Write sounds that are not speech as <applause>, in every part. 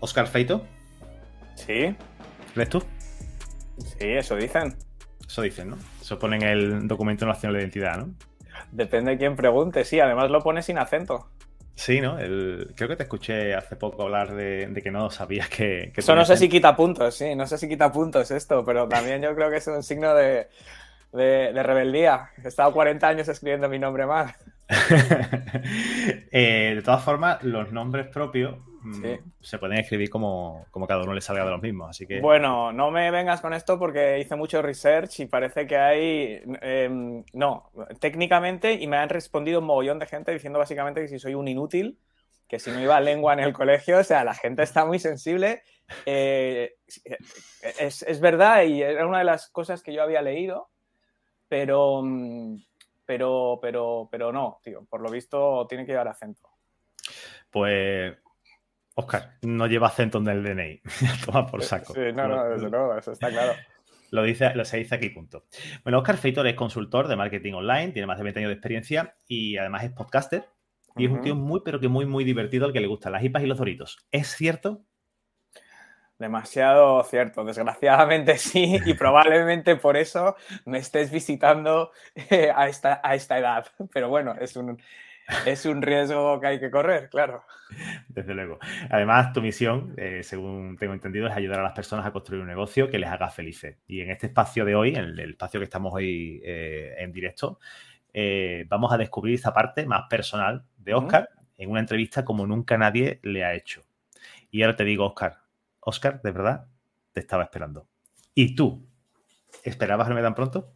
Oscar Feito. Sí. ¿Ves tú? Sí, eso dicen. Eso dicen, ¿no? Eso pone en el documento nacional de identidad, ¿no? Depende de quién pregunte, sí, además lo pone sin acento. Sí, ¿no? Creo que te escuché hace poco hablar de, que no sabías que... Eso no sé si quita puntos, sí, no sé si quita puntos esto, pero también yo creo que es un signo de, de, rebeldía. He estado 40 años escribiendo mi nombre mal. <laughs> Eh, de todas formas, los nombres propios mm, se pueden escribir como, cada uno le salga de los mismos. Así que... Bueno, no me vengas con esto porque hice mucho research y parece que hay. Em, no, técnicamente, y me han respondido un mogollón de gente diciendo básicamente que si soy un inútil, que si no iba a lengua en el colegio, o sea, la gente está muy sensible. Eh, es, es verdad, y era una de las cosas que yo había leído pero, mm, pero, pero, pero no, tío, por lo visto tiene que llevar acento. Pues, Oscar, no lleva acento en el DNI. <laughs> Toma por saco. Sí, no, no, desde luego, eso está claro. Lo dice, lo se dice aquí, punto. Bueno, Oscar Feitor es consultor de marketing online, tiene más de 20 años de experiencia y además es podcaster. Y es un tío muy, pero que muy, muy divertido al que le gustan las hipas y los doritos. ¿Es cierto? Demasiado cierto, desgraciadamente sí, y probablemente por eso me estés visitando eh, a, esta, a esta edad. Pero bueno, es un, es un riesgo que hay que correr, claro. Desde luego. Además, tu misión, eh, según tengo entendido, es ayudar a las personas a construir un negocio que les haga felices. Y en este espacio de hoy, en el, espacio que estamos hoy eh, en directo, vamos a descubrir esa parte más personal de Oscar en una entrevista como nunca nadie le ha hecho. Y ahora te digo, Oscar, Oscar, de verdad, te estaba esperando. ¿Y tú? ¿Esperabas verme tan pronto?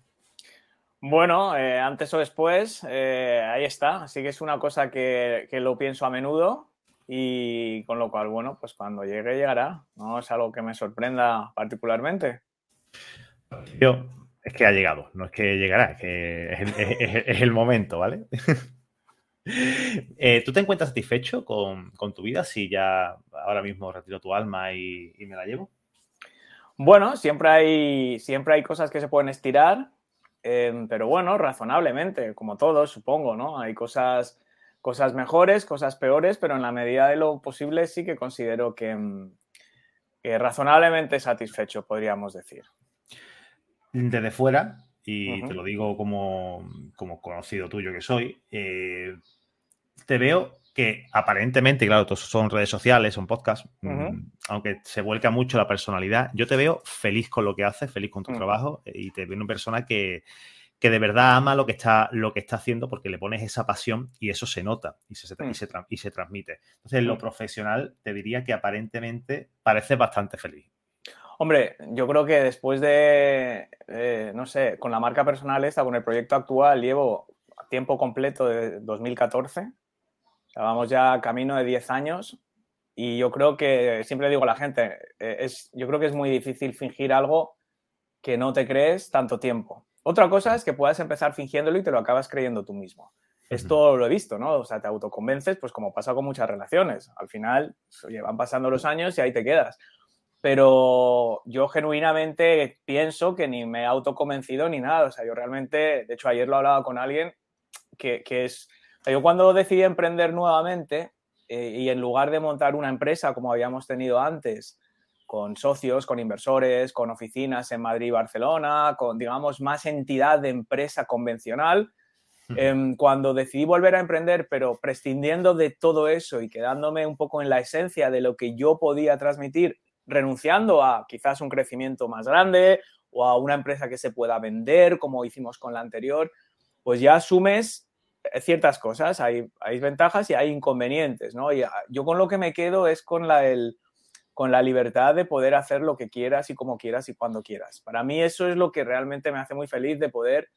Bueno, eh, antes o después, eh, ahí está. Así que es una cosa que, lo pienso a menudo y con lo cual, bueno, pues cuando llegue, llegará. No es algo que me sorprenda particularmente. Yo, es que ha llegado, no es que llegará, es que es el momento, ¿vale? <laughs> Eh, ¿Tú te encuentras satisfecho con, tu vida si ya ahora mismo retiro tu alma y, me la llevo? Bueno, siempre hay, siempre hay cosas que se pueden estirar, em, pero bueno, razonablemente, como todos, supongo, ¿no? Hay cosas, cosas mejores, cosas peores, pero en la medida de lo posible sí que considero que, em, razonablemente satisfecho, podríamos decir. Desde fuera, y te lo digo como, conocido tuyo que soy, eh, te veo que aparentemente, claro, todos son redes sociales, son podcasts, mm, aunque se vuelca mucho la personalidad, yo te veo feliz con lo que haces, feliz con tu mm. trabajo y te veo una persona que, de verdad ama lo que, está, lo que está haciendo porque le pones esa pasión y eso se nota y se, mm. y se, transmite. Entonces, en lo profesional, te diría que aparentemente pareces bastante feliz. Hombre, yo creo que después de, eh, no sé, con la marca personal esta, con el proyecto actual, llevo tiempo completo de 2014 Vamos ya camino de 10 años y yo creo que, siempre digo a la gente, eh, es, yo creo que es muy difícil fingir algo que no te crees tanto tiempo. Otra cosa es que puedas empezar fingiéndolo y te lo acabas creyendo tú mismo. Esto lo he visto, ¿no? O sea, te autoconvences, pues como pasa con muchas relaciones. Al final, oye, van pasando los años y ahí te quedas. Pero yo genuinamente pienso que ni me he autoconvencido ni nada. O sea, yo realmente, de hecho, ayer lo hablaba con alguien que, que es yo cuando decidí emprender nuevamente eh, y en lugar de montar una empresa como habíamos tenido antes, con socios, con inversores, con oficinas en Madrid y Barcelona, con, digamos, más entidad de empresa convencional, em, cuando decidí volver a emprender, pero prescindiendo de todo eso y quedándome un poco en la esencia de lo que yo podía transmitir, renunciando a quizás un crecimiento más grande o a una empresa que se pueda vender, como hicimos con la anterior, pues ya asumes ciertas cosas, hay, hay ventajas y hay inconvenientes, ¿no? Ah, yo con lo que me quedo es con la, el, con la libertad de poder hacer lo que quieras y como quieras y cuando quieras. Para mí eso es lo que realmente me hace muy feliz de poder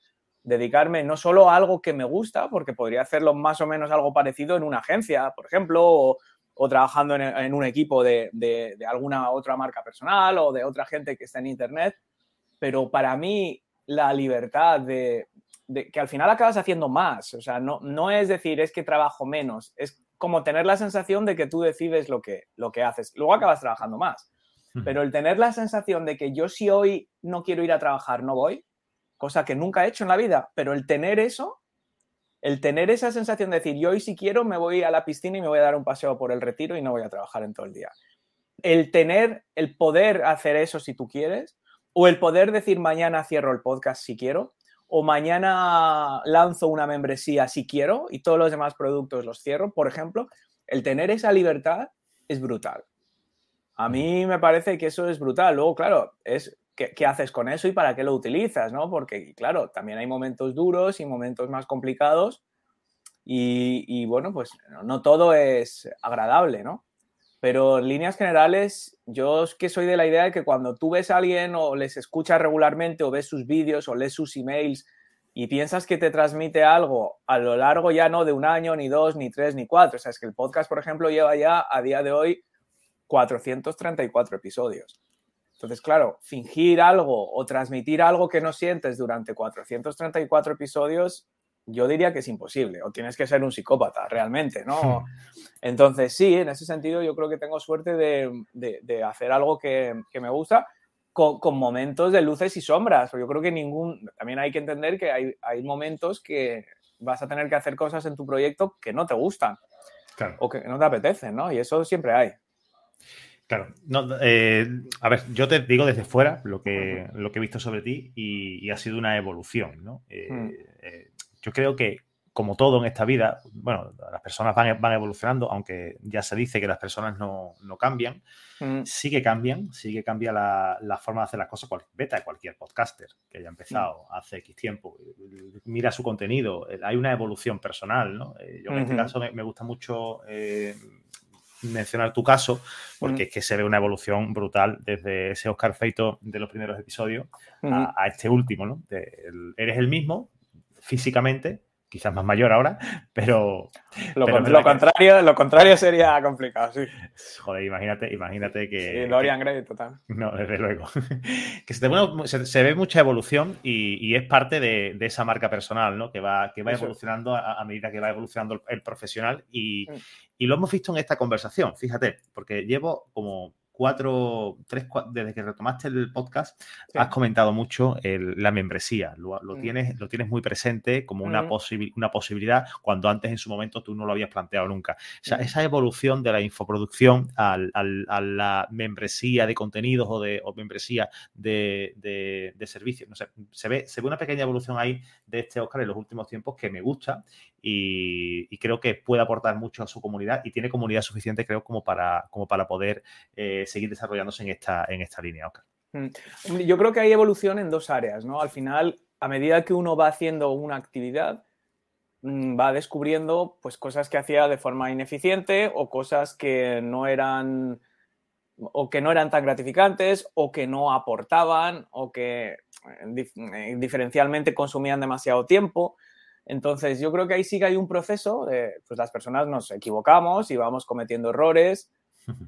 dedicarme no solo a algo que me gusta, porque podría hacerlo más o menos algo parecido en una agencia, por ejemplo, o, trabajando en, un equipo de, de, de, alguna otra marca personal o de otra gente que está en Internet, pero para mí la libertad de, que al final acabas haciendo más. O sea, no, no es decir, es que trabajo menos, es como tener la sensación de que tú decides lo que, lo que haces. Luego acabas trabajando más. Pero el tener la sensación de que yo si hoy no quiero ir a trabajar, no voy, cosa que nunca he hecho en la vida, pero el tener eso, el tener esa sensación de decir, yo hoy si quiero me voy a la piscina y me voy a dar un paseo por el retiro y no voy a trabajar en todo el día. el tener, el poder hacer eso si tú quieres, o el poder decir mañana cierro el podcast si quiero, o mañana lanzo una membresía si quiero y todos los demás productos los cierro, por ejemplo, el tener esa libertad es brutal. A mí me parece que eso es brutal. Luego, claro, es qué, haces con eso y para qué lo utilizas, ¿no? Porque, claro, también hay momentos duros y momentos más complicados y, bueno, pues no, todo es agradable, ¿no? Pero en líneas generales, yo que soy de la idea de que cuando tú ves a alguien o les escuchas regularmente o ves sus vídeos o lees sus emails y piensas que te transmite algo a lo largo ya no de un año, ni dos, ni tres, ni cuatro. O sea, es que el podcast, por ejemplo, lleva ya a día de hoy 434 episodios. Entonces, claro, fingir algo o transmitir algo que no sientes durante 434 episodios, yo diría que es imposible, o tienes que ser un psicópata realmente, ¿no? Entonces, sí, en ese sentido yo creo que tengo suerte de, hacer algo que, me gusta con, momentos de luces y sombras. Yo creo que ningún, también hay que entender que hay, hay momentos que vas a tener que hacer cosas en tu proyecto que no te gustan o que no te apetecen, ¿no? Y eso siempre hay. Claro, eh, a ver, yo te digo desde fuera lo que, lo que he visto sobre ti y, ha sido una evolución, ¿no? Eh, hmm. Eh, yo creo que, como todo en esta vida, bueno, las personas van, van evolucionando, aunque ya se dice que las personas no, cambian, hmm. sí que cambian, sí que cambia la, forma de hacer las cosas. Vete a cualquier podcaster que haya empezado hmm. hace X tiempo, mira su contenido, hay una evolución personal, ¿no? yo en este caso me, gusta mucho mencionar tu caso, porque es que se ve una evolución brutal desde ese Oscar Feito de los primeros episodios a, este último, ¿no? eres el mismo físicamente, quizás más mayor ahora, pero... Lo, contrario, lo contrario sería complicado, sí. Joder, imagínate, imagínate que... Sí, Dorian Gray, total. No, desde luego. <laughs> que se, ve mucha evolución y, es parte de, esa marca personal, ¿no? Que va, que va evolucionando a, medida que va evolucionando el, profesional y, mm. y lo hemos visto en esta conversación, fíjate, porque llevo como cuatro, tres, desde que retomaste el podcast, has comentado mucho la membresía. Lo, mm. tienes, lo tienes muy presente como una, mm. una posibilidad cuando antes en su momento tú no lo habías planteado nunca. O sea, mm. esa evolución de la infoproducción a la membresía de contenidos o de membresía de, servicios. No sé, se ve, se ve una pequeña evolución ahí de este Oscar en los últimos tiempos que me gusta y, creo que puede aportar mucho a su comunidad y tiene comunidad suficiente, creo, como para, como para poder eh, seguir desarrollándose en esta, en esta línea, mm. Yo creo que hay evolución en dos áreas, ¿no? Al final, a medida que uno va haciendo una actividad, mm, va descubriendo pues cosas que hacía de forma ineficiente o cosas que no eran o que no eran tan gratificantes o que no aportaban o que eh, eh, diferencialmente consumían demasiado tiempo. Entonces, yo creo que ahí sí que hay un proceso, de, pues las personas nos equivocamos y vamos cometiendo errores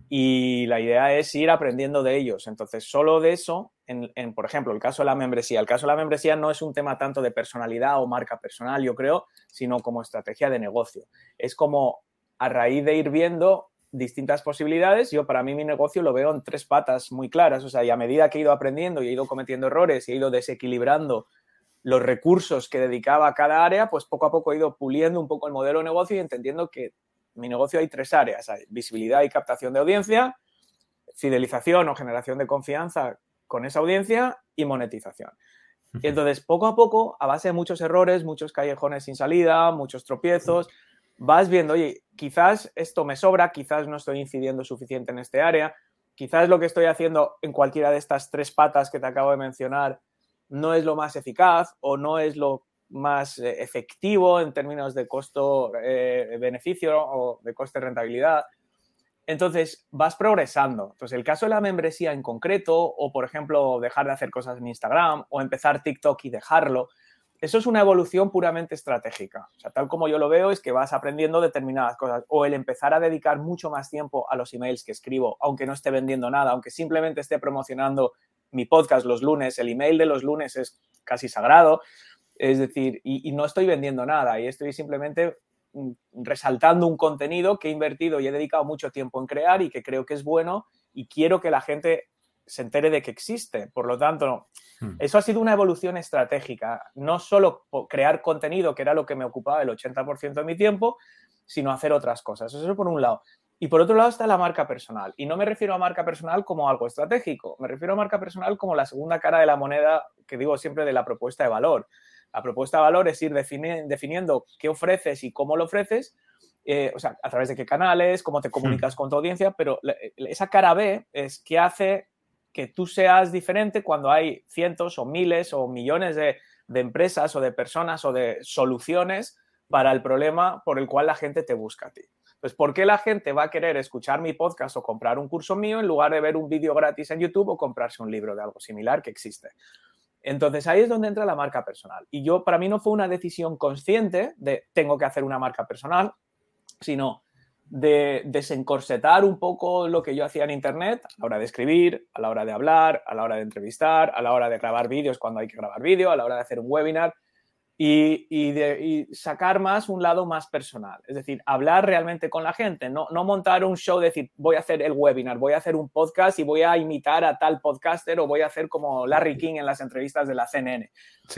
y la idea es ir aprendiendo de ellos. Entonces, solo de eso, en, por ejemplo, el caso de la membresía. El caso de la membresía no es un tema tanto de personalidad o marca personal, yo creo, sino como estrategia de negocio. Es como a raíz de ir viendo distintas posibilidades, yo para mí mi negocio lo veo en tres patas muy claras. O sea, y a medida que he ido aprendiendo y he ido cometiendo errores y he ido desequilibrando los recursos que dedicaba a cada área, pues poco a poco he ido puliendo un poco el modelo de negocio y entendiendo que mi negocio hay tres áreas, hay visibilidad y captación de audiencia, fidelización o generación de confianza con esa audiencia y monetización. Y entonces, poco a poco, a base de muchos errores, muchos callejones sin salida, muchos tropiezos, vas viendo, oye, quizás esto me sobra, quizás no estoy incidiendo suficiente en este área, quizás lo que estoy haciendo en cualquiera de estas tres patas que te acabo de mencionar no es lo más eficaz o no es lo más eh, efectivo en términos de costo-beneficio eh, o de coste-rentabilidad. Entonces, vas progresando. Entonces, el caso de la membresía en concreto, o por ejemplo, dejar de hacer cosas en Instagram, o empezar TikTok y dejarlo, eso es una evolución puramente estratégica. O sea, tal como yo lo veo, es que vas aprendiendo determinadas cosas. O el empezar a dedicar mucho más tiempo a los emails que escribo, aunque no esté vendiendo nada, aunque simplemente esté promocionando mi podcast los lunes, el email de los lunes es casi sagrado, es decir, y, no estoy vendiendo nada y estoy simplemente mm, resaltando un contenido que he invertido y he dedicado mucho tiempo en crear y que creo que es bueno y quiero que la gente se entere de que existe. Por lo tanto, hmm. eso ha sido una evolución estratégica. No solo crear contenido, que era lo que me ocupaba el 80% de mi tiempo, sino hacer otras cosas. Eso por un lado. Y por otro lado está la marca personal. Y no me refiero a marca personal como algo estratégico, me refiero a marca personal como la segunda cara de la moneda que digo siempre de la propuesta de valor. La propuesta de valor es ir definiendo qué ofreces y cómo lo ofreces, eh, o sea, a través de qué canales, cómo te comunicas con tu audiencia, pero esa cara B es qué hace que tú seas diferente cuando hay cientos o miles o millones de, de empresas o de personas o de soluciones para el problema por el cual la gente te busca a ti. Pues, ¿por qué la gente va a querer escuchar mi podcast o comprar un curso mío en lugar de ver un vídeo gratis en YouTube o comprarse un libro de algo similar que existe? Entonces ahí es donde entra la marca personal. Y yo, para mí no fue una decisión consciente de tengo que hacer una marca personal, sino de desencorsetar un poco lo que yo hacía en Internet a la hora de escribir, a la hora de hablar, a la hora de entrevistar, a la hora de grabar vídeos cuando hay que grabar vídeo, a la hora de hacer un webinar y, de, sacar más un lado más personal. Es decir, hablar realmente con la gente, no, no montar un show, decir, voy a hacer el webinar, voy a hacer un podcast y voy a imitar a tal podcaster o voy a hacer como Larry King en las entrevistas de la CNN.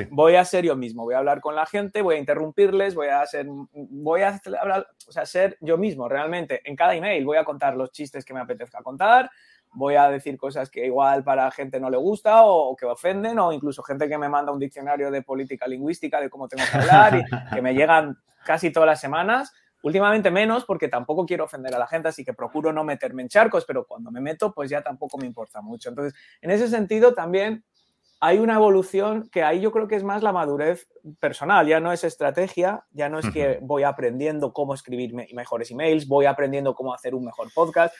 Voy a ser yo mismo, voy a hablar con la gente, voy a interrumpirles, voy a ser, voy a hablar, o sea, ser yo mismo realmente. En cada email voy a contar los chistes que me apetezca contar, voy a decir cosas que igual para gente no le gusta o, que ofenden o incluso gente que me manda un diccionario de política lingüística de cómo tengo que hablar y que me llegan casi todas las semanas. Últimamente menos porque tampoco quiero ofender a la gente, así que procuro no meterme en charcos, pero cuando me meto pues ya tampoco me importa mucho. Entonces, en ese sentido también hay una evolución que ahí yo creo que es más la madurez personal, ya no es estrategia, ya no es que voy aprendiendo cómo escribir mejores emails, voy aprendiendo cómo hacer un mejor podcast,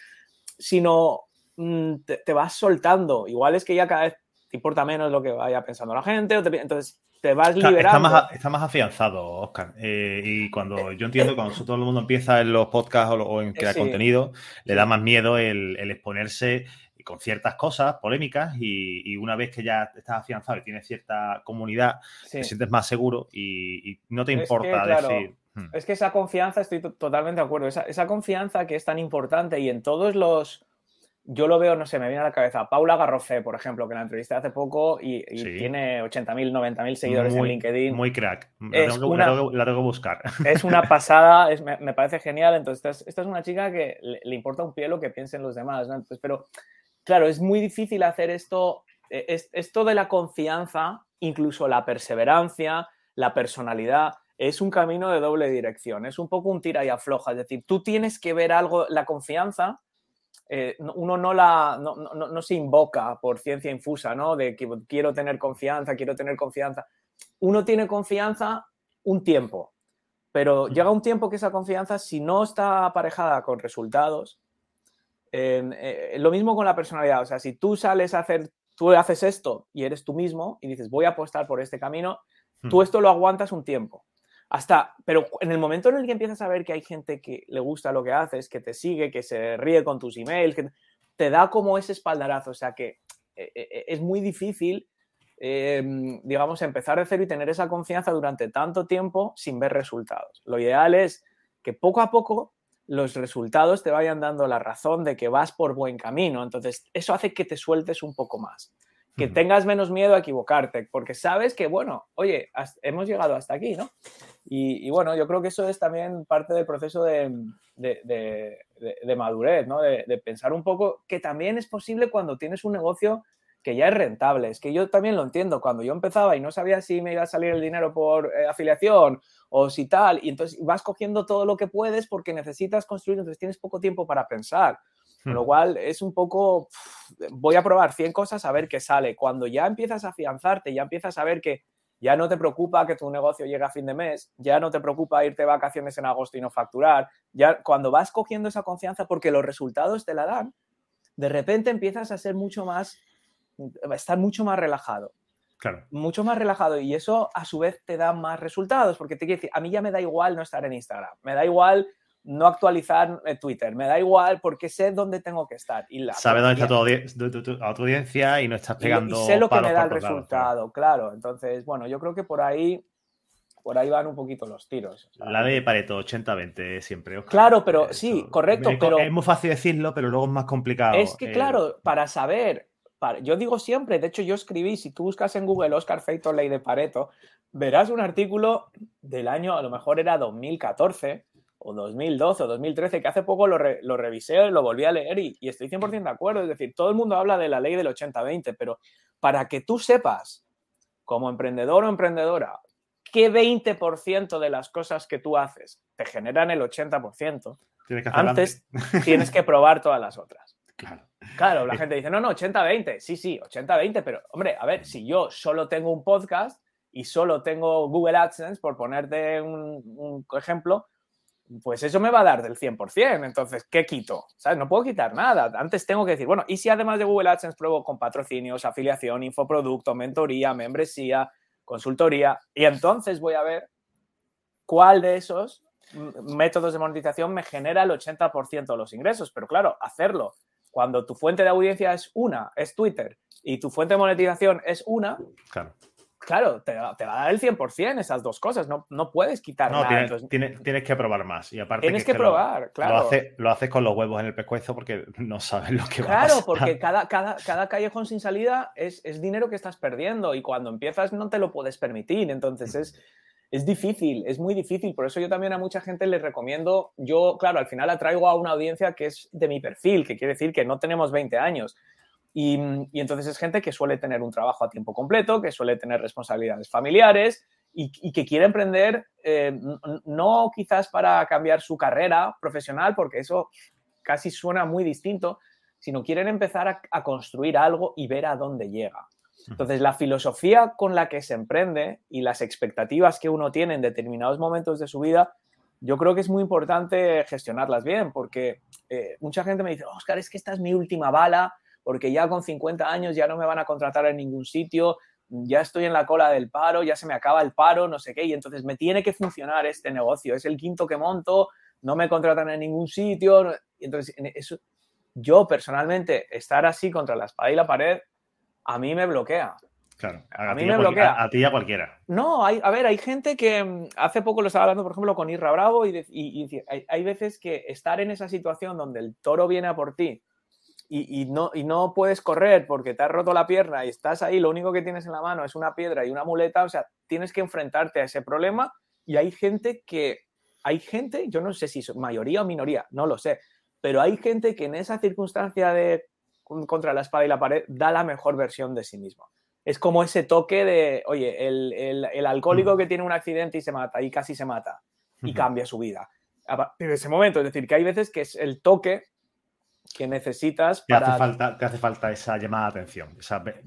sino Mm, te, vas soltando. Igual es que ya cada vez te importa menos lo que vaya pensando la gente, entonces te vas liberando. Está más, afianzado, Oscar. Eh, y cuando yo entiendo, cuando todo el mundo empieza en los podcasts o, en crear contenido, le da más miedo el, exponerse con ciertas cosas polémicas y, una vez que ya estás afianzado y tienes cierta comunidad, te sientes más seguro y, no te importa decir... Hmm". Es que esa confianza, estoy totalmente de acuerdo, esa, esa confianza que es tan importante y en todos los yo lo veo, no sé, me viene a la cabeza Paula Garrofé, por ejemplo, que la entrevisté hace poco y, tiene 80.000, 90.000 seguidores en LinkedIn. Muy crack. La tengo, que buscar. Es una <laughs> pasada, me, parece genial. Entonces, esta es una chica que le, importa un pie lo que piensen los demás. ¿no? Entonces, pero, claro, es muy difícil hacer esto, e, es, esto de la confianza, incluso la perseverancia, la personalidad. Es un camino de doble dirección, es un poco un tira y afloja. Es decir, tú tienes que ver algo, la confianza eh, uno no, la, no, se invoca por ciencia infusa, ¿no? De que quiero tener confianza, quiero tener confianza. Uno tiene confianza un tiempo, pero llega un tiempo que esa confianza, si no está aparejada con resultados, eh, lo mismo con la personalidad. O sea, si tú sales a hacer, tú haces esto y eres tú mismo y dices, voy a apostar por este camino, tú esto lo aguantas un tiempo. Hasta, pero en el momento en el que empiezas a ver que hay gente que le gusta lo que haces, que te sigue, que se ríe con tus emails, que te da como ese espaldarazo. O sea que eh, eh, eh, es muy difícil, em, digamos, empezar de cero y tener esa confianza durante tanto tiempo sin ver resultados. Lo ideal es que poco a poco los resultados te vayan dando la razón de que vas por buen camino. Entonces, eso hace que te sueltes un poco más que tengas menos miedo a equivocarte, porque sabes que, bueno, oye, hemos llegado hasta aquí, ¿no? Y, bueno, yo creo que eso es también parte del proceso de, madurez, ¿no? De, pensar un poco que también es posible cuando tienes un negocio que ya es rentable. Es que yo también lo entiendo. Cuando yo empezaba y no sabía si me iba a salir el dinero por eh, afiliación o si tal, y entonces vas cogiendo todo lo que puedes porque necesitas construir, entonces tienes poco tiempo para pensar. Con lo hmm. cual es un poco, voy a probar 100 cosas a ver qué sale. Cuando ya empiezas a afianzarte, ya empiezas a ver que ya no te preocupa que tu negocio llegue a fin de mes, ya no te preocupa irte de vacaciones en agosto y no facturar, ya cuando vas cogiendo esa confianza porque los resultados te la dan, de repente empiezas a ser mucho más, a estar mucho más relajado. Claro. Mucho más relajado y eso a su vez te da más resultados porque te quiere decir, a mí ya me da igual no estar en Instagram, me da igual no actualizar eh, Twitter. Me da igual porque sé dónde tengo que estar. Y Sabe dónde está tu, audiencia y no estás pegando. Y, sé lo que me da el resultado, claro. Entonces, bueno, yo creo que por ahí. Por ahí van un poquito los tiros. la de Pareto, 80-20 siempre. Claro, pero sí, correcto. pero es muy fácil decirlo, pero luego es más complicado. Es que, claro, para saber yo digo siempre, de hecho yo escribí, si tú buscas en Google Oscar Feito Ley de Pareto, verás un artículo del año, a lo mejor era 2014, o 2012 o 2013, que hace poco lo, lo revisé, lo volví a leer y, y estoy 100% de acuerdo. Es decir, todo el mundo habla de la ley del 80-20, pero para que tú sepas, como emprendedor o emprendedora, qué 20% de las cosas que tú haces te generan el 80%, antes tienes que probar todas las otras. <laughs> Claro. Claro, la gente dice, no, no, 80-20. Sí, sí, 80-20, pero hombre, a ver, si yo solo tengo un podcast y solo tengo Google AdSense, por ponerte un, ejemplo, pues eso me va a dar del 100%. Entonces, ¿qué quito? ¿Sabes? No puedo quitar nada. Antes tengo que decir, bueno, ¿y si además de Google AdSense pruebo con patrocinios, afiliación, infoproducto, mentoría, membresía, consultoría? Y entonces voy a ver cuál de esos métodos de monetización me genera el 80% de los ingresos. Pero claro, hacerlo cuando tu fuente de audiencia es una, es Twitter, y tu fuente de monetización es una, claro, claro te, va a dar el 100% esas dos cosas, no, no puedes quitar nada. Tienes, tienes, que probar más. Y aparte tienes que, probar, claro. Lo, haces con los huevos en el pescuezo porque no sabes lo que va a pasar. Claro, porque cada, cada, cada, callejón sin salida es, es dinero que estás perdiendo y cuando empiezas no te lo puedes permitir. Entonces es es difícil, es muy difícil. Por eso yo también a mucha gente les recomiendo, yo, claro, al final atraigo a una audiencia que es de mi perfil, que quiere decir que no tenemos 20 años. Y, entonces es gente que suele tener un trabajo a tiempo completo, que suele tener responsabilidades familiares y, que quiere emprender, eh, no quizás para cambiar su carrera profesional, porque eso casi suena muy distinto, sino quieren empezar a construir algo y ver a dónde llega. Entonces, la filosofía con la que se emprende y las expectativas que uno tiene en determinados momentos de su vida, yo creo que es muy importante gestionarlas bien, porque eh, mucha gente me dice, Oscar, es que esta es mi última bala, porque ya con 50 años ya no me van a contratar en ningún sitio, ya estoy en la cola del paro, ya se me acaba el paro, no sé qué, y entonces me tiene que funcionar este negocio, es el quinto que monto, no me contratan en ningún sitio, y entonces eso, yo personalmente estar así contra la espada y la pared a mí me bloquea. Claro, a, mí me bloquea. A, ti y a cualquiera. No, hay, a ver, hay gente que mm, hace poco lo estaba hablando, por ejemplo, con Irra Bravo y, hay, veces que estar en esa situación donde el toro viene a por ti y, no, y no puedes correr porque te has roto la pierna y estás ahí, lo único que tienes en la mano es una piedra y una muleta, o sea, tienes que enfrentarte a ese problema y hay gente que, hay gente, yo no sé si es mayoría o minoría, no lo sé, pero hay gente que en esa circunstancia de contra la espada y la pared, da la mejor versión de sí mismo. Es como ese toque de, oye, el, alcohólico que tiene un accidente y se mata, y casi se mata, y cambia su vida. De ese momento, es decir, que hay veces que es el toque que necesitas para... Te hace falta, te hace falta esa llamada de atención.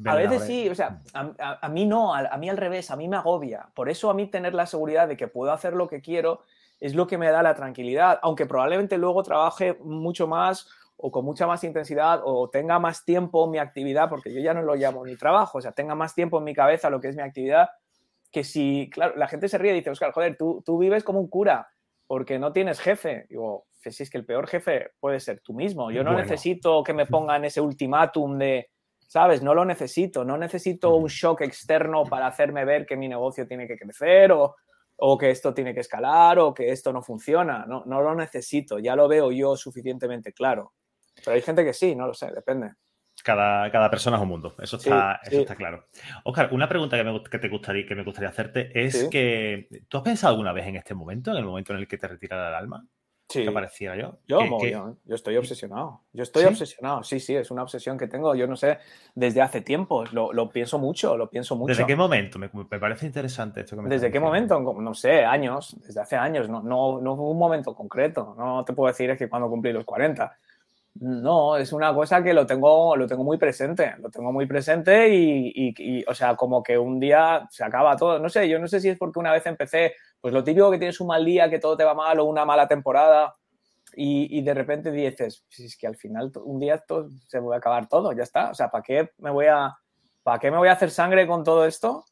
a veces sí, o sea, a, mí no, a, mí al revés, a mí me agobia. Por eso a mí tener la seguridad de que puedo hacer lo que quiero es lo que me da la tranquilidad, aunque probablemente luego trabaje mucho más o con mucha más intensidad o tenga más tiempo mi actividad, porque yo ya no lo llamo ni trabajo, o sea, tenga más tiempo en mi cabeza lo que es mi actividad, que si, claro, la gente se ríe y dice, Oscar, joder, tú, tú vives como un cura porque no tienes jefe. Digo, si es que el peor jefe puede ser tú mismo. Yo no necesito que me pongan ese ultimátum de, ¿sabes? No lo necesito. No necesito un shock externo para hacerme ver que mi negocio tiene que crecer o, o que esto tiene que escalar o que esto no funciona. No, no lo necesito. Ya lo veo yo suficientemente claro. Pero hay gente que sí, no lo sé, depende. Cada, cada persona es un mundo, eso está, eso está claro. Oscar, una pregunta que me, que te gustaría, que me gustaría hacerte es que, ¿tú has pensado alguna vez en este momento, en el momento en el que te retira el alma? Sí. ¿Qué pareciera yo? Yo, yo estoy obsesionado. Yo estoy obsesionado. Sí, sí, es una obsesión que tengo. Yo no sé, desde hace tiempo. Lo, lo pienso mucho, lo pienso mucho. ¿Desde qué momento? Me, me parece interesante esto que me ¿Desde qué momento? No sé, años. Desde hace años. No, no, no un momento concreto. No te puedo decir es que cuando cumplí los 40. No, es una cosa que lo tengo, lo tengo muy presente, lo tengo muy presente y, o sea, como que un día se acaba todo. No sé, yo no sé si es porque una vez empecé, pues lo típico que tienes un mal día, que todo te va mal o una mala temporada y, de repente dices, si es que al final un día todo, se va a acabar todo, ya está. O sea, ¿para qué me voy a, para qué me voy a hacer sangre con todo esto?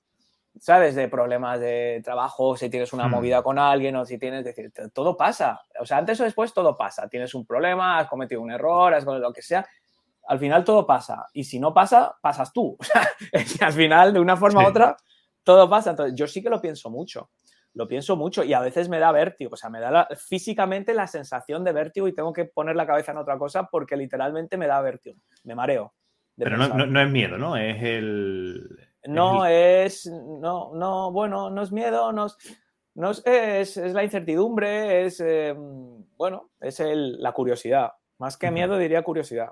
¿sabes? De problemas de trabajo, si tienes una hmm. movida con alguien o si tienes, decir, todo pasa. O sea, antes o después todo pasa. Tienes un problema, has cometido un error, has lo que sea. Al final todo pasa. Y si no pasa, pasas tú. <laughs> Al final, de una forma u otra, todo pasa. Entonces, yo sí que lo pienso mucho. Lo pienso mucho y a veces me da vértigo. O sea, me da físicamente la sensación de vértigo y tengo que poner la cabeza en otra cosa porque literalmente me da vértigo. Me mareo. Pero no es miedo, ¿no? Es el no es, no, no, bueno, no es miedo, no es... No es, la incertidumbre, es, eh, bueno, es la curiosidad. Más que miedo diría curiosidad.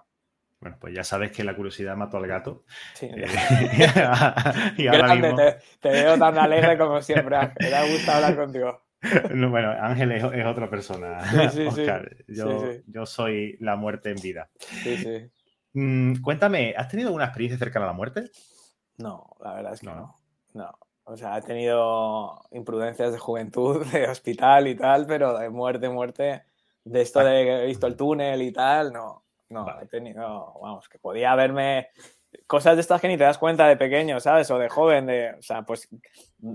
Bueno, pues ya sabes que la curiosidad mató al gato. Sí. <laughs> Y ahora mismo... te, veo tan alegre como siempre, Me ha gustado hablar contigo. bueno, Ángel es, otra persona. Oscar. Yo, soy la muerte en vida. Mm, cuéntame, ¿has tenido alguna experiencia cercana a la muerte? No, la verdad es que no. No. O sea, he tenido imprudencias de juventud, <laughs> de hospital y tal, pero de muerte, muerte, de esto de que he visto el túnel y tal, no. No, he tenido, vamos, que podía haberme cosas de estas que ni te das cuenta de pequeño, ¿sabes? O de joven, de, o sea, pues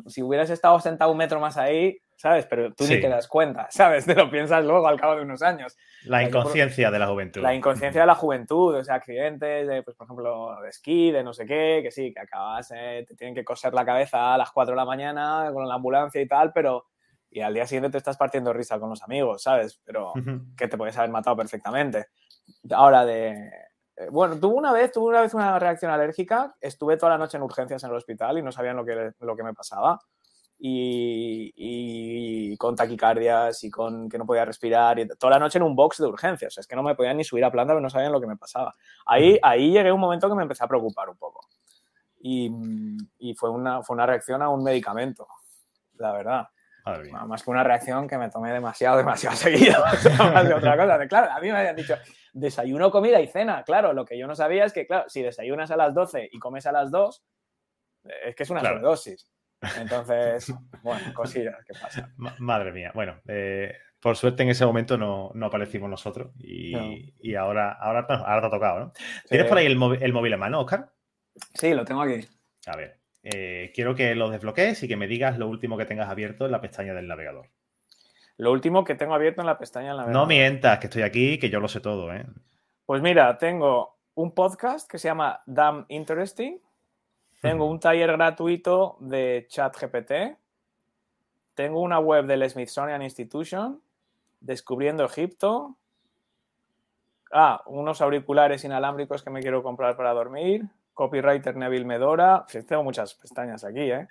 si hubieras estado sentado un metro más ahí, ¿sabes? Pero tú ni te das cuenta, <laughs> ¿sabes? Te lo piensas luego al cabo de unos años. La inconsciencia de la juventud. La inconsciencia de la juventud, o sea, accidentes, de, pues, por ejemplo, de esquí, de no sé qué, que sí, que acabas, eh, te tienen que coser la cabeza a las 4 de la mañana con la ambulancia y tal, pero... Y al día siguiente te estás partiendo risa con los amigos, ¿sabes? Pero que te puedes haber matado perfectamente. Ahora de... Eh, bueno, tuve una vez, tuve una vez una reacción alérgica, estuve toda la noche en urgencias en el hospital y no sabían lo que, lo que me pasaba. Y, con taquicardias y con que no podía respirar y toda la noche en un box de urgencias. O sea, es que no me podían ni subir a planta porque no sabían lo que me pasaba. Ahí, ahí llegué a un momento que me empecé a preocupar un poco. Y, y fue, una, fue una reacción a un medicamento, la verdad. Más que una reacción que me tomé demasiado, <laughs> demasiado seguido. <laughs> más de otra cosa. Claro, a mí me habían dicho desayuno, comida y cena. Claro, lo que yo no sabía es que, claro, si desayunas a las 12 y comes a las 2, es que es una sobredosis. Entonces, <laughs> bueno, cosillas que pasa Madre mía. Bueno, eh, por suerte en ese momento no, aparecimos nosotros y, ahora, ahora, ahora te ha tocado, ¿no? ¿Tienes por ahí el, el móvil en mano, Oscar? Sí, lo tengo aquí. A ver, eh, quiero que lo desbloquees y que me digas lo último que tengas abierto en la pestaña del navegador. Lo último que tengo abierto en la pestaña del navegador. No mientas, que estoy aquí, que yo lo sé todo, ¿eh? Pues mira, tengo un podcast que se llama Damn Interesting. Tengo un taller gratuito de ChatGPT. Tengo una web del Smithsonian Institution. Descubriendo Egipto. Ah, unos auriculares inalámbricos que me quiero comprar para dormir copywriter Neville Medora. tengo muchas pestañas aquí, ¿eh?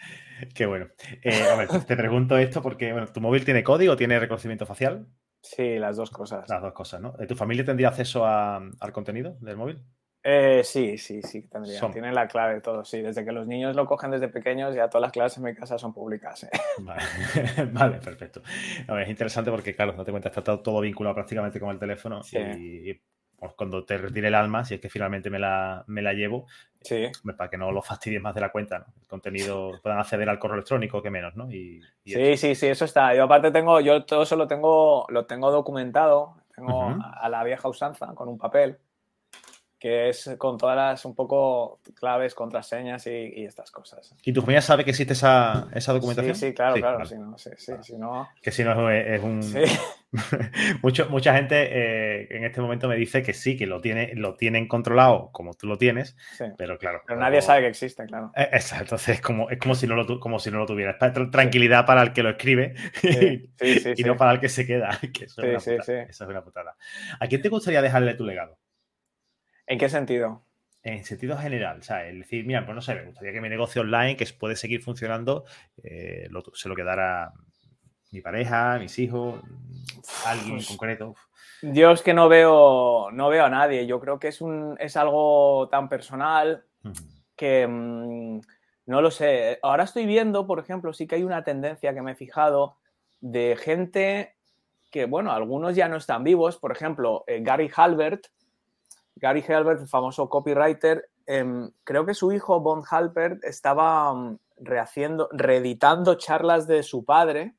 Qué bueno. Eh, a ver, te pregunto esto porque, bueno, ¿tu móvil tiene código, tiene reconocimiento facial? Sí, las dos cosas. Las dos cosas, ¿no? ¿Tu familia tendría acceso al contenido del móvil? Eh, sí, sí, sí, tendría. Tienen la clave de todo, sí. Desde que los niños lo cogen desde pequeños, ya todas las clases en mi casa son públicas. ¿eh? Vale. <laughs> perfecto. es interesante porque, claro, no te cuentas, está todo vinculado prácticamente con el teléfono y, pues, cuando te retire el alma, si es que finalmente me la, me la llevo, Sí. Para que no lo fastidies más de la cuenta, ¿no? El contenido puedan acceder al correo electrónico, que menos, ¿no? sí, sí, sí, eso está. Yo aparte tengo, yo todo eso lo tengo, lo tengo documentado, tengo a la vieja usanza con un papel que es con todas las un poco claves, contraseñas y, estas cosas. ¿Y tu familia sabe que existe esa, esa documentación? Sí, sí, claro, claro. Si no, sí, si no... Que si no es, un... <laughs> Mucho, mucha gente eh, en este momento me dice que sí, que lo, tiene, lo tienen controlado como tú lo tienes, pero claro. Pero nadie sabe que existe, claro. Eh, exacto, entonces es como, es como, si no lo, como si no lo tuvieras. Tranquilidad para el que lo escribe <laughs> y no para el que se queda. <laughs> Que eso, es una putada, eso es una putada. ¿A quién te gustaría dejarle tu legado? ¿En qué sentido? En sentido general, o sea, el decir, mira, pues no sé, me gustaría que mi negocio online, que puede seguir funcionando, eh, se lo quedara mi pareja, mis hijos, alguien en concreto. Yo es que no veo, no veo a nadie. Yo creo que es, un, es algo tan personal que mm, no lo sé. Ahora estoy viendo, por ejemplo, sí que hay una tendencia que me he fijado de gente que, bueno, algunos ya no están vivos. Por ejemplo, eh, Gary Halbert, Gary Halbert, el famoso copywriter, em, creo que su hijo, Von Halbert, estaba mm, rehaciendo, reeditando charlas de su padre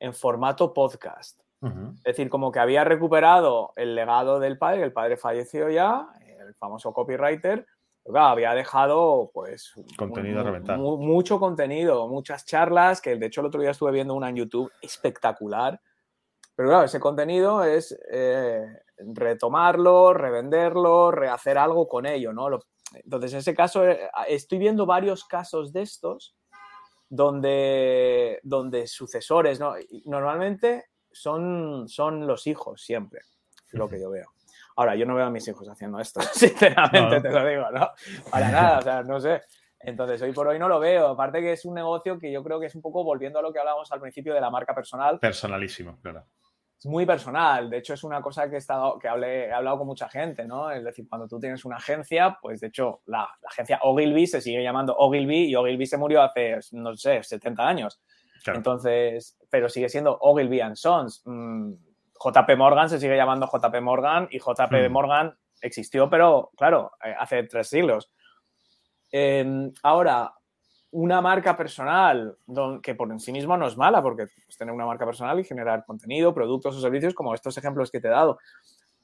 en formato podcast. Es decir, como que había recuperado el legado del padre, el padre falleció ya, el famoso copywriter, había dejado pues contenido mucho contenido, muchas charlas, que de hecho el otro día estuve viendo una en YouTube espectacular. Pero claro, ese contenido es eh, retomarlo, revenderlo, rehacer algo con ello, ¿no? entonces, en ese caso, eh, estoy viendo varios casos de estos donde, donde sucesores, ¿no? normalmente son, son los hijos siempre, lo que yo veo. Ahora, yo no veo a mis hijos haciendo esto, <laughs> sinceramente te lo digo, ¿no? Para nada, o sea, no sé. Entonces, hoy por hoy no lo veo. Aparte que es un negocio que yo creo que es un poco volviendo a lo que hablábamos al principio de la marca personal. Personalísimo, claro. Es muy personal. De hecho, es una cosa que he, estado, que he hablado con mucha gente, ¿no? Es decir, cuando tú tienes una agencia, pues de hecho, la, agencia Ogilvy se sigue llamando Ogilvy y Ogilvy se murió hace, no sé, 70 años. Entonces, pero sigue siendo Ogilvy and Sons. Mm, JP Morgan se sigue llamando JP Morgan y JP hmm. Morgan existió, pero claro, eh, hace tres siglos. Em, ahora, una marca personal que por en sí mismo no es mala, porque tener una marca personal y generar contenido, productos o servicios como estos ejemplos que te he dado.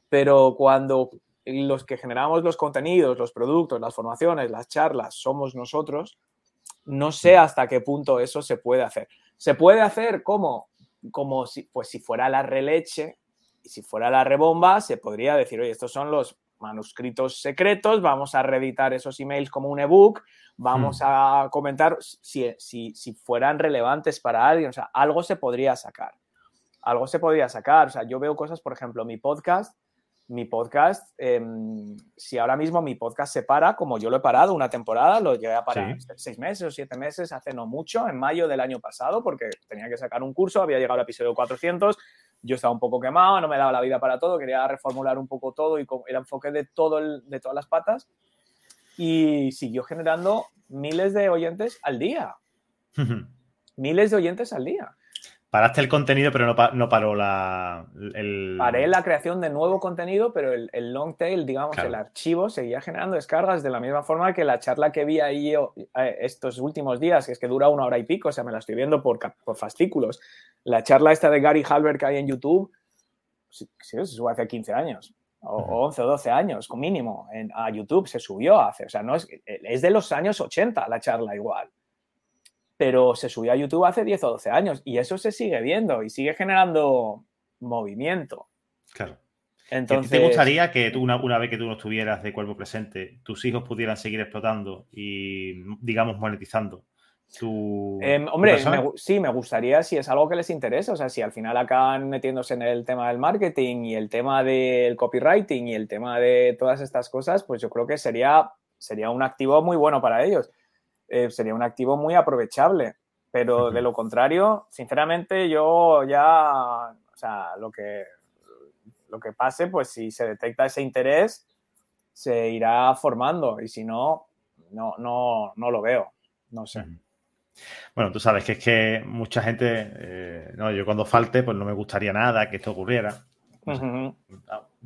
Pero cuando los que generamos los contenidos, los productos, las formaciones, las charlas, somos nosotros, no sé hasta qué punto eso se puede hacer. Se puede hacer como, como si, pues si fuera la releche y si fuera la rebomba, se podría decir, oye, estos son los manuscritos secretos, vamos a reeditar esos emails como un ebook, vamos hmm. a comentar si, si, si, fueran relevantes para alguien, o sea, algo se podría sacar, algo se podría sacar, o sea, yo veo cosas, por ejemplo, mi podcast, mi podcast, em, si ahora mismo mi podcast se para, como yo lo he parado una temporada, lo llevé a parar seis meses o siete meses, hace no mucho, en mayo del año pasado, porque tenía que sacar un curso, había llegado al episodio 400, yo estaba un poco quemado, no me daba la vida para todo, quería reformular un poco todo y el enfoque de, todo el, de todas las patas. Y siguió generando miles de oyentes al día. <laughs> miles de oyentes al día. Paraste el contenido, pero no, no paró la. El... Paré la creación de nuevo contenido, pero el, long tail, digamos, el archivo seguía generando descargas de la misma forma que la charla que vi ahí eh, estos últimos días, que es que dura una hora y pico, o sea, me la estoy viendo por, por fascículos. La charla esta de Gary Halbert que hay en YouTube, sí, se subió hace 15 años, o, 11 o 12 años, con mínimo, en, a YouTube se subió hace, o sea, no es, es de los años 80 la charla igual pero se subió a YouTube hace 10 o 12 años y eso se sigue viendo y sigue generando movimiento. Claro. Entonces, ¿Te gustaría que tú, una, vez que tú no estuvieras de cuerpo presente, tus hijos pudieran seguir explotando y, digamos, monetizando tu. Em, hombre, sí, me gustaría si es algo que les interesa. O sea, si al final acaban metiéndose en el tema del marketing y el tema del copywriting y el tema de todas estas cosas, pues yo creo que sería, sería un activo muy bueno para ellos. Eh, sería un activo muy aprovechable. Pero de lo contrario, sinceramente, yo ya, o sea, lo que, lo que pase, pues si se detecta ese interés, se irá formando y si no, no, no, no lo veo, no sé. Bueno, tú sabes que es que mucha gente, eh, no, yo cuando falte, pues no me gustaría nada que esto ocurriera.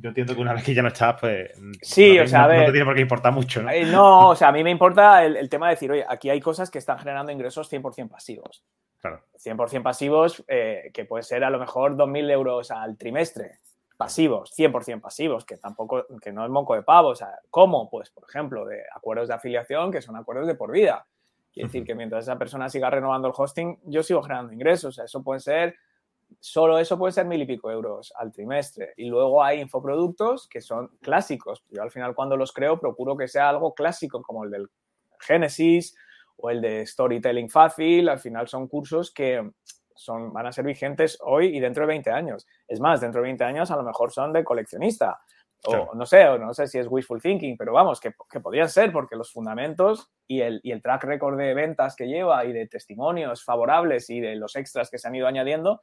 Yo entiendo que una vez que ya no estás, pues. Sí, o sea, a ver, no te tiene por qué importar mucho, ¿no? Eh, no, o sea, a mí me importa el, tema de decir, oye, aquí hay cosas que están generando ingresos 100% pasivos. Claro. 100% pasivos, eh, que puede ser a lo mejor 2.000 euros al trimestre. Pasivos, 100% pasivos, que tampoco, que no es moco de pavo. O sea, ¿cómo? Pues, por ejemplo, de acuerdos de afiliación que son acuerdos de por vida. Quiere decir que mientras esa persona siga renovando el hosting, yo sigo generando ingresos. O sea, eso puede ser solo eso puede ser mil y pico euros al trimestre. Y luego hay infoproductos que son clásicos. Yo al final cuando los creo procuro que sea algo clásico como el del Génesis o el de Storytelling Fácil. Al final son cursos que son, van a ser vigentes hoy y dentro de 20 años. Es más, dentro de 20 años a lo mejor son de coleccionista. O no sé, o no sé si es wishful thinking, pero vamos, que, que podrían ser porque los fundamentos y el, y el track record de ventas que lleva y de testimonios favorables y de los extras que se han ido añadiendo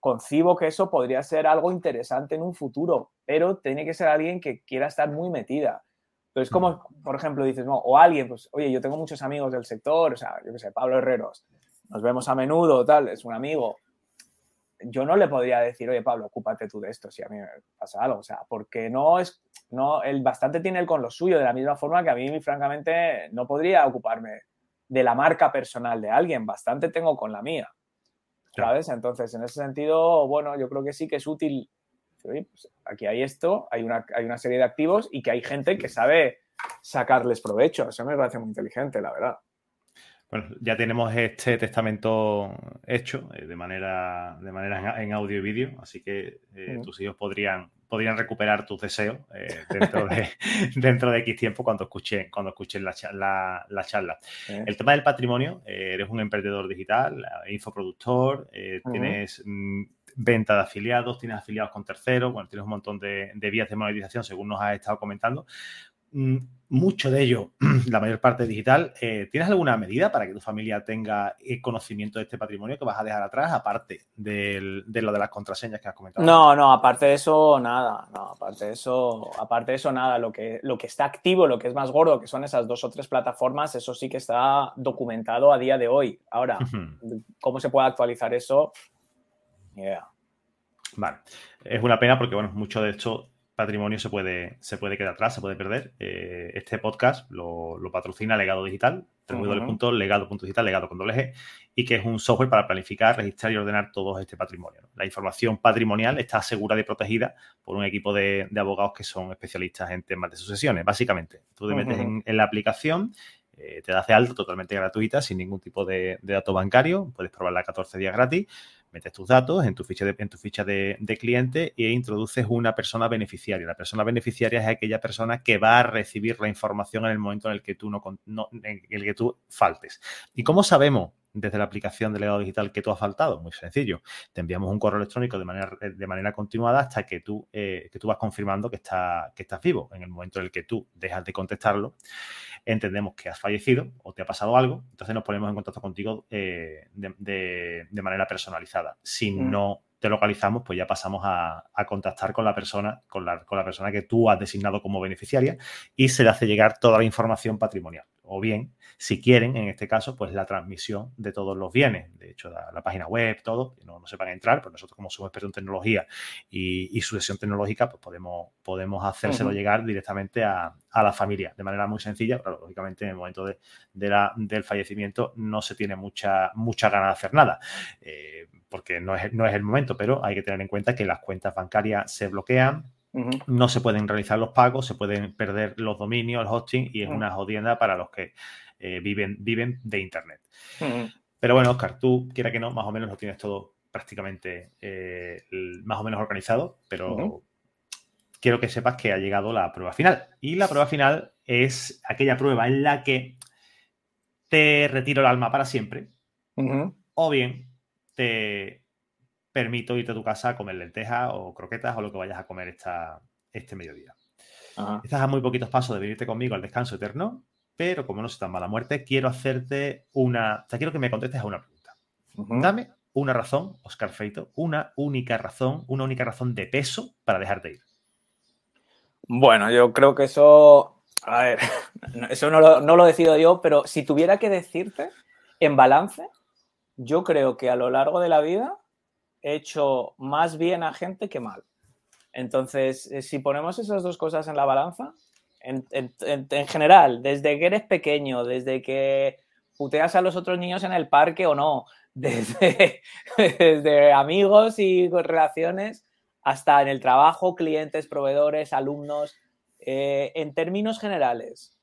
concibo que eso podría ser algo interesante en un futuro, pero tiene que ser alguien que quiera estar muy metida. Entonces, como, por ejemplo, dices, no, o alguien, pues, oye, yo tengo muchos amigos del sector, o sea, yo qué sé, Pablo Herreros, nos vemos a menudo, tal, es un amigo. Yo no le podría decir, oye, Pablo, ocúpate tú de esto si a mí me pasa algo, o sea, porque no es, no, él bastante tiene él con lo suyo, de la misma forma que a mí, francamente, no podría ocuparme de la marca personal de alguien, bastante tengo con la mía. ¿Sabes? Entonces, en ese sentido, bueno, yo creo que sí que es útil. Pues aquí hay esto, hay una, hay una serie de activos y que hay gente que sabe sacarles provecho. Eso me parece muy inteligente, la verdad. Bueno, ya tenemos este testamento hecho eh, de manera, de manera en, audio y vídeo, así que eh, tus hijos podrían, podrían recuperar tus deseos eh, dentro, de, <laughs> dentro de X tiempo cuando escuchen, cuando escuchen la, charla. El tema del patrimonio, eres un emprendedor digital, infoproductor, tienes mm, venta de afiliados, tienes afiliados con terceros, bueno, tienes un montón de, de vías de monetización según nos has estado comentando. Mm, mucho de ello, <clears throat> la mayor parte digital. Eh, ¿Tienes alguna medida para que tu familia tenga eh, conocimiento de este patrimonio que vas a dejar atrás, aparte de lo de las contraseñas que has comentado? No, no, aparte de eso, nada. No, aparte de eso, aparte de eso, nada. Lo que, lo que está activo, lo que es más gordo, que son esas dos o tres plataformas, eso sí que está documentado a día de hoy. Ahora, ¿cómo se puede actualizar eso? Vale. Es una pena porque, bueno, mucho de esto patrimonio se puede, se puede quedar atrás, se puede perder. Eh, este podcast lo, patrocina Legado Digital, www.legado.digital, legado con doble G, y que es un software para planificar, registrar y ordenar todo este patrimonio. La información patrimonial está asegurada y protegida por un equipo de, abogados que son especialistas en temas de sucesiones. Básicamente, tú te metes en, la aplicación, eh, te das de alto totalmente gratuita, sin ningún tipo de, de dato bancario, puedes probarla 14 días gratis metes tus datos en tu ficha de, en tu ficha de, cliente e introduces una persona beneficiaria. La persona beneficiaria es aquella persona que va a recibir la información en el momento en el que tú no, en el que tú faltes. ¿Y cómo sabemos desde la aplicación de legado digital que tú has faltado? Muy sencillo. Te enviamos un correo electrónico de manera, de manera continuada hasta que tú, eh, que tú vas confirmando que, está, que estás vivo. En el momento en el que tú dejas de contestarlo, entendemos que has fallecido o te ha pasado algo, entonces nos ponemos en contacto contigo eh, de, manera personalizada. Si mm. no te localizamos, pues ya pasamos a, contactar con la persona, con la, con la persona que tú has designado como beneficiaria y se le hace llegar toda la información patrimonial o bien, si quieren, en este caso, pues la transmisión de todos los bienes. De hecho, la, página web, todo, no, no sepan entrar, pues nosotros como somos expertos en tecnología y, sucesión tecnológica, pues podemos, podemos hacérselo llegar directamente a, la familia de manera muy sencilla. Pero, lógicamente, en el momento de, del fallecimiento no se tiene mucha, mucha gana de hacer nada. Eh, porque no es, no es el momento, pero hay que tener en cuenta que las cuentas bancarias se bloquean, no se pueden realizar los pagos, se pueden perder los dominios, el hosting y es una jodienda para los que eh, viven, viven de Internet. Pero bueno, Oscar, tú, quiera que no, más o menos lo tienes todo prácticamente eh, más o menos organizado, pero quiero que sepas que ha llegado la prueba final. Y la prueba final es aquella prueba en la que te retiro el alma para siempre o bien te permito irte a tu casa a comer lentejas o croquetas o lo que vayas a comer esta, este mediodía. Estás a muy poquitos pasos de venirte conmigo al descanso eterno, pero como no se tan mala muerte, quiero hacerte una. Te quiero que me contestes a una pregunta. Dame una razón, Oscar Feito, una única razón, una única razón de peso para dejarte ir. Bueno, yo creo que eso. A ver, <laughs> eso no lo, no lo decido yo, pero si tuviera que decirte en balance, yo creo que a lo largo de la vida hecho más bien a gente que mal. Entonces, eh, si ponemos esas dos cosas en la balanza, en, general, desde que eres pequeño, desde que puteas a los otros niños en el parque o no, <laughs> desde, amigos y relaciones hasta en el trabajo, clientes, proveedores, alumnos, eh, en términos generales,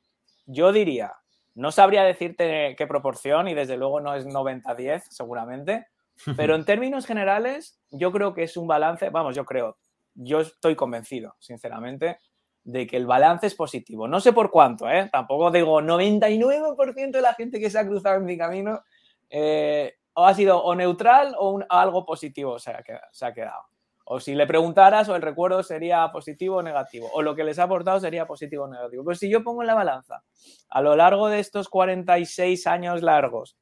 yo diría, no sabría decirte qué proporción y desde luego no es 90-10 seguramente, pero <laughs> en términos generales, yo creo que es un balance, vamos, yo creo, yo estoy convencido, sinceramente, de que el balance es positivo. No sé por cuánto, ¿eh? Tampoco digo 99% de la gente que se ha cruzado en mi camino eh, o ha sido o neutral o algo positivo se ha, quedado, O si le preguntaras, o el recuerdo sería positivo o negativo, o lo que les ha aportado sería positivo o negativo. Pues si yo pongo en la balanza, a lo largo de estos 46 años largos,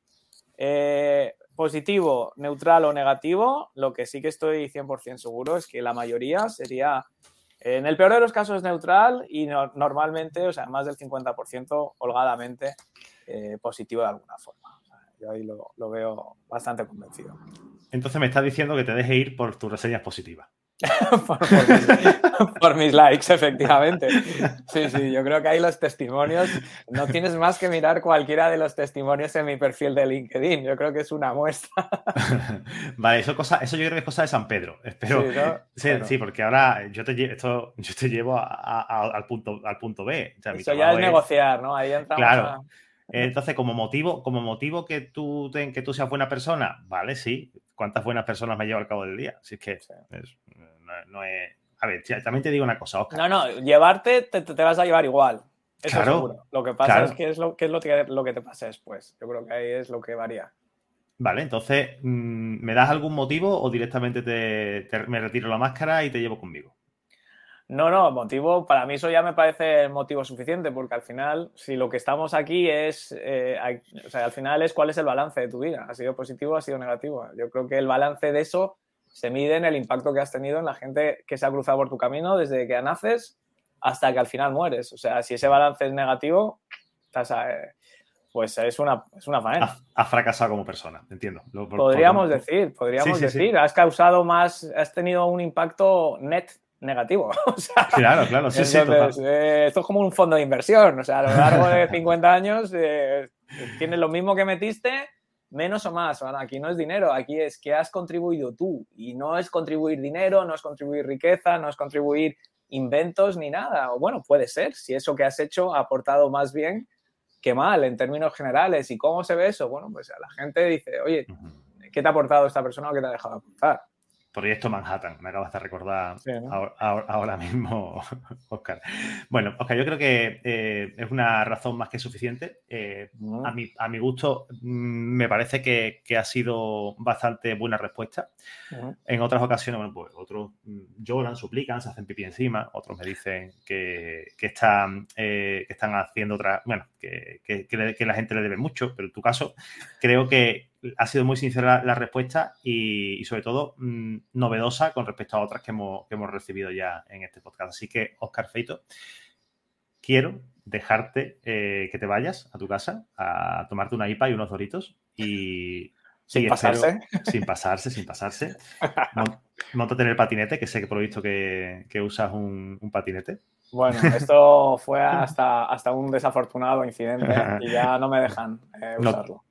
eh, positivo, neutral o negativo, lo que sí que estoy 100% seguro es que la mayoría sería, en el peor de los casos, neutral y normalmente, o sea, más del 50% holgadamente eh, positivo de alguna forma. yo ahí lo, lo veo bastante convencido. Entonces me estás diciendo que te deje ir por tus reseñas positivas. <laughs> <laughs> por, mis, likes, efectivamente. Sí, sí, yo creo que ahí los testimonios, no tienes más que mirar cualquiera de los testimonios en mi perfil de LinkedIn. Yo creo que es una muestra. <laughs> vale, eso, cosa, eso yo creo que es cosa de San Pedro. Espero. Sí, porque ahora yo te, esto, yo te llevo al, punto, al punto B. eso ya es, negociar, ¿no? Ahí entramos claro. Entonces, como motivo, como motivo que tú, que tú seas buena persona, vale, sí. ¿Cuántas buenas personas me llevo al cabo del día? Así que no, es... A ver, también te digo una cosa, Oscar. No, no, llevarte te, vas a llevar igual. Eso claro, seguro. Lo que pasa es que es, lo, que es lo, que, lo que te pasa después. Yo creo que ahí es lo que varía. Vale, entonces, mm, ¿me das algún motivo o directamente te, me retiro la máscara y te llevo conmigo? No, no, motivo, para mí eso ya me parece motivo suficiente, porque al final, si lo que estamos aquí es, eh, o sea, al final es cuál es el balance de tu vida, ha sido positivo, o ha sido negativo. Yo creo que el balance de eso se mide en el impacto que has tenido en la gente que se ha cruzado por tu camino desde que naces hasta que al final mueres. O sea, si ese balance es negativo, estás, eh, pues es una, es una faena. Has, fracasado como persona, entiendo. podríamos decir, podríamos decir, has causado más, has tenido un impacto net negativo. <laughs> claro, claro, sí, sí. Eh, esto es como un fondo de inversión. O sea, a lo largo de 50 años eh, tienes lo mismo que metiste, menos o más. aquí no es dinero, aquí es que has contribuido tú. Y no es contribuir dinero, no es contribuir riqueza, no es contribuir inventos ni nada. O bueno, puede ser, si eso que has hecho ha aportado más bien que mal en términos generales. ¿Y cómo se ve eso? Bueno, pues a la gente dice, oye, ¿qué te ha aportado esta persona o qué te ha dejado aportar? Proyecto Manhattan, me acabas de recordar ahora, mismo, <laughs> Oscar. Bueno, Oscar, yo creo que eh, es una razón más que suficiente. Eh, a, mi, a, mi, gusto, mm, me parece que, ha sido bastante buena respuesta. En otras ocasiones, bueno, pues otros mm, lloran, suplican, se hacen pipí encima, otros me dicen que, están, eh, que están haciendo otra, bueno, que, que la gente le debe mucho, pero en tu caso, creo que ha sido muy sincera la, respuesta y, sobre todo mm, novedosa con respecto a otras que hemos, recibido ya en este podcast. Así que, Oscar Feito, quiero dejarte eh, que te vayas a tu casa a tomarte una IPA y unos doritos y... <laughs> Sin pasarse. sin pasarse, sin pasarse. Montate en el patinete, que sé que por lo visto que, usas un, patinete. Bueno, <laughs> esto fue hasta, hasta un desafortunado incidente y ya no me dejan eh, usarlo.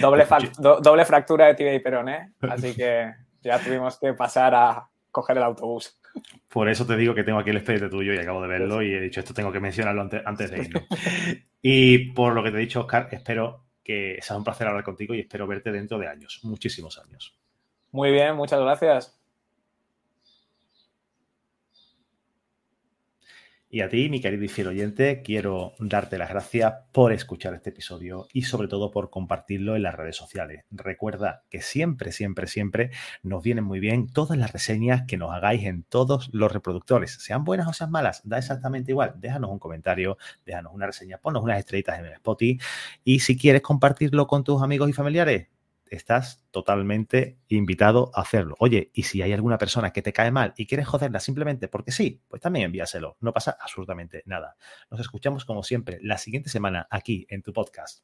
Doble, doble fractura de tibia y peroné, así que ya tuvimos que pasar a coger el autobús. Por eso te digo que tengo aquí el expediente tuyo y acabo de verlo y he dicho esto tengo que mencionarlo antes, de irnos. <laughs> y por lo que te he dicho, Oscar, espero que sea un placer hablar contigo y espero verte dentro de años, muchísimos años. Muy bien, muchas gracias. Y a ti, mi querido y fiel oyente, quiero darte las gracias por escuchar este episodio y sobre todo por compartirlo en las redes sociales. Recuerda que siempre, siempre, siempre nos vienen muy bien todas las reseñas que nos hagáis en todos los reproductores, sean buenas o sean malas, da exactamente igual. Déjanos un comentario, déjanos una reseña, ponnos unas estrellitas en el Spotify y si quieres compartirlo con tus amigos y familiares, estás totalmente invitado a hacerlo. Oye, y si hay alguna persona que te cae mal y quieres joderla simplemente porque sí, pues también envíaselo. No pasa absolutamente nada. Nos escuchamos como siempre la siguiente semana aquí en tu podcast.